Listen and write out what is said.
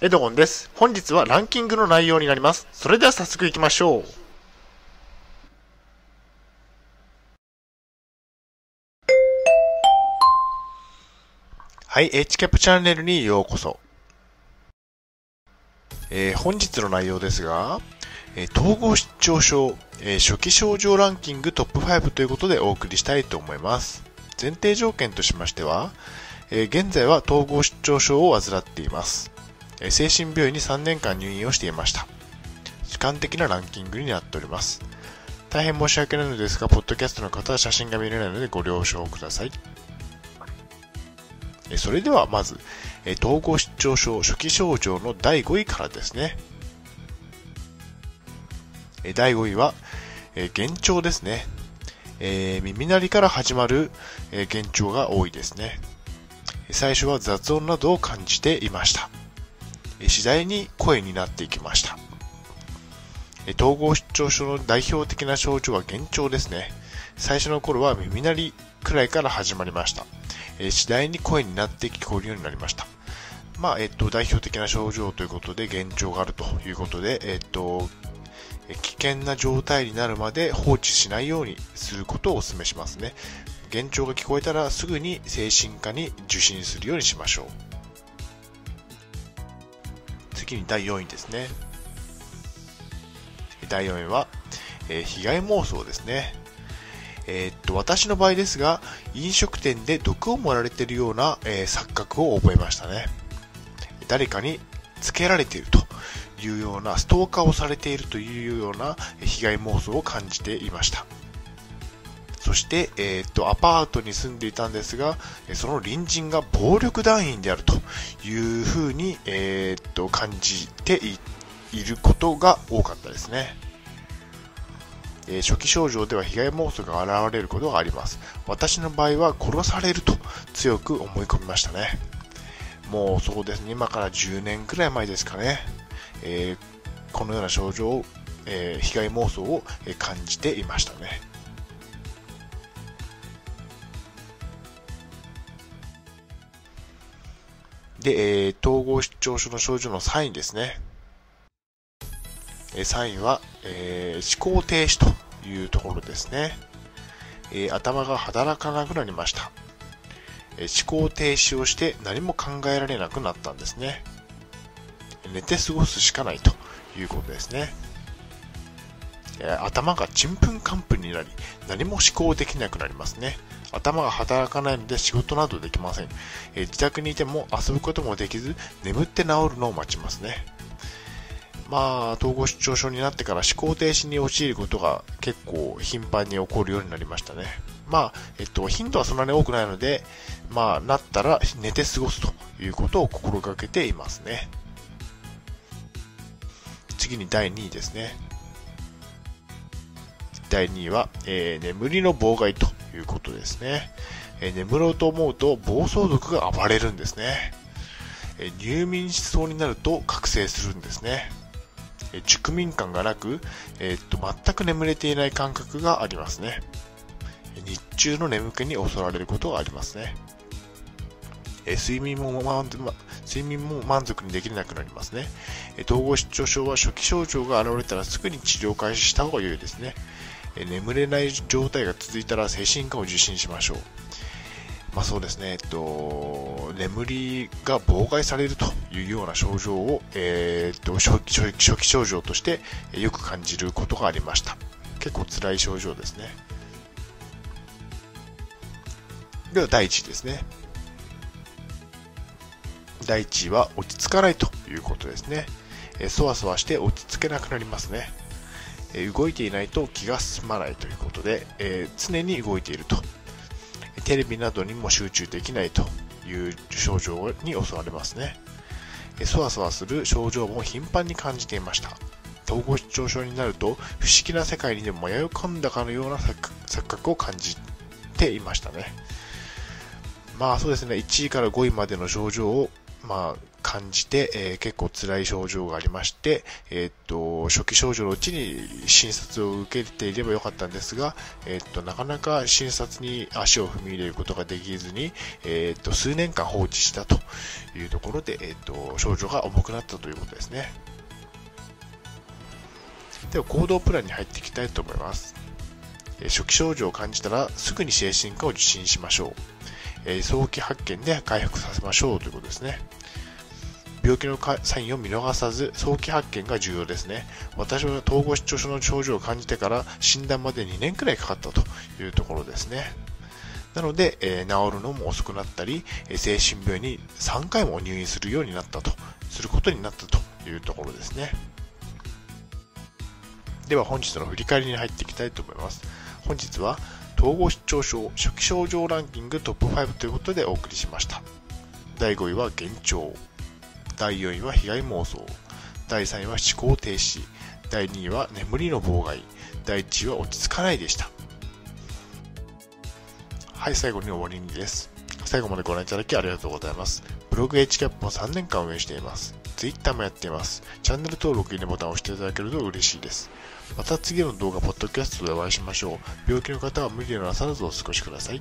エドゴンです。本日はランキングの内容になります。それでは早速行きましょう。はい、h キャップチャンネルにようこそ。えー、本日の内容ですが、えー、統合失調症、えー、初期症状ランキングトップ5ということでお送りしたいと思います。前提条件としましては、え現在は統合失調症を患っています。精神病院に3年間入院をしていました。主観的なランキングになっております。大変申し訳ないのですが、ポッドキャストの方は写真が見れないのでご了承ください。それではまず、統合失調症初期症状の第5位からですね。第5位は、幻聴ですね。え、耳鳴りから始まる、え、幻聴が多いですね。最初は雑音などを感じていました。次第に声になっていきました。統合失調症の代表的な症状は幻聴ですね。最初の頃は耳鳴りくらいから始まりました。次第に声になって聞こえるようになりました。まあ、えっと、代表的な症状ということで、幻聴があるということで、えっと、危険な状態になるまで放置しないようにすることをお勧めしますね。幻聴が聞こえたらすぐに精神科に受診するようにしましょう。次に第4位ですね。第4位は、えー、被害妄想ですね。えー、っと、私の場合ですが、飲食店で毒を盛られているような、えー、錯覚を覚えましたね。誰かにつけられているというような、ストーカーをされているというような被害妄想を感じていました。そして、えー、っと、アパートに住んでいたんですが、その隣人が暴力団員であるというふうに、えー、っと、感じていることが多かったですね。え初期症状では被害妄想が現れることがあります。私の場合は殺されると強く思い込みましたね。もうそうですね、今から10年くらい前ですかね。えー、このような症状を、えー、被害妄想を感じていましたね。で、えー、統合失調症の症状のサインですね。えサインは、え、思考停止というところですね。え、頭が働かなくなりました。え思考停止をして何も考えられなくなったんですね。寝て過ごすしかないということですね。頭がちんぷんかんぷんになり、何も思考できなくなりますね。頭が働かないので仕事などできません。え自宅にいても遊ぶこともできず、眠って治るのを待ちますね。まあ、統合失調症になってから思考停止に陥ることが結構頻繁に起こるようになりましたね。まあ、えっと、頻度はそんなに多くないので、まあ、なったら寝て過ごすということを心がけていますね。次に第2位ですね。第2位は、えー、眠りの妨害ということですね。えー、眠ろうと思うと暴走族が暴れるんですね。え、入眠しそうになると覚醒するんですね。え熟眠感がなく、えー、っと全く眠れていない感覚がありますね。日中の眠気に襲われることがありますね。え睡眠も睡眠も満足にできなくなりますね。統合失調症は初期症状が現れたらすぐに治療開始した方が良いですね。眠れない状態が続いたら精神科を受診しましょう。まあそうですね、えっと、眠りが妨害されるというような症状を、えー、っと初期初期症状としてよく感じることがありました。結構辛い症状ですね。では第1位ですね。第1位は落ち着かないということですね。えそわそわして落ち着けなくなりますね。え動いていないと気が済まないということで、え常に動いていると。テレビなどにも集中できないという症状に襲われますね。そわそわする症状も頻繁に感じていました。統合失調症になると不思議な世界にでも迷い込んだかのような錯覚を感じていましたね。まあそうですね、1位から5位までの症状をまあ、感じて、えー、結構辛い症状がありまして、えー、っと、初期症状のうちに診察を受けていればよかったんですが、えー、っと、なかなか診察に足を踏み入れることができずに、えっと、数年間放置したというところで、えっと、症状が重くなったということですね。では、行動プランに入っていきたいと思います。初期症状を感じたらすぐに精神科を受診しましょう。早期発見で回復させましょうということですね。病気のサインを見逃さず早期発見が重要ですね。私は統合失調症の症状を感じてから診断まで2年くらいかかったというところですね。なので、えー、治るのも遅くなったり、精神病院に3回も入院するようになったと、することになったというところですね。では本日の振り返りに入っていきたいと思います。本日は統合失調症初期症状ランキングトップ5ということでお送りしました。第5位は幻聴。第4位は被害妄想。第3位は思考停止。第2位は眠りの妨害。第1位は落ち着かないでした。はい、最後に終わりにです。最後までご覧いただきありがとうございます。ブログ HCAP も3年間運営しています。Twitter もやっています。チャンネル登録、いいねボタンを押していただけると嬉しいです。また次の動画、ポッドキャストでお会いしましょう。病気の方は無理をなさらずお過ごしください。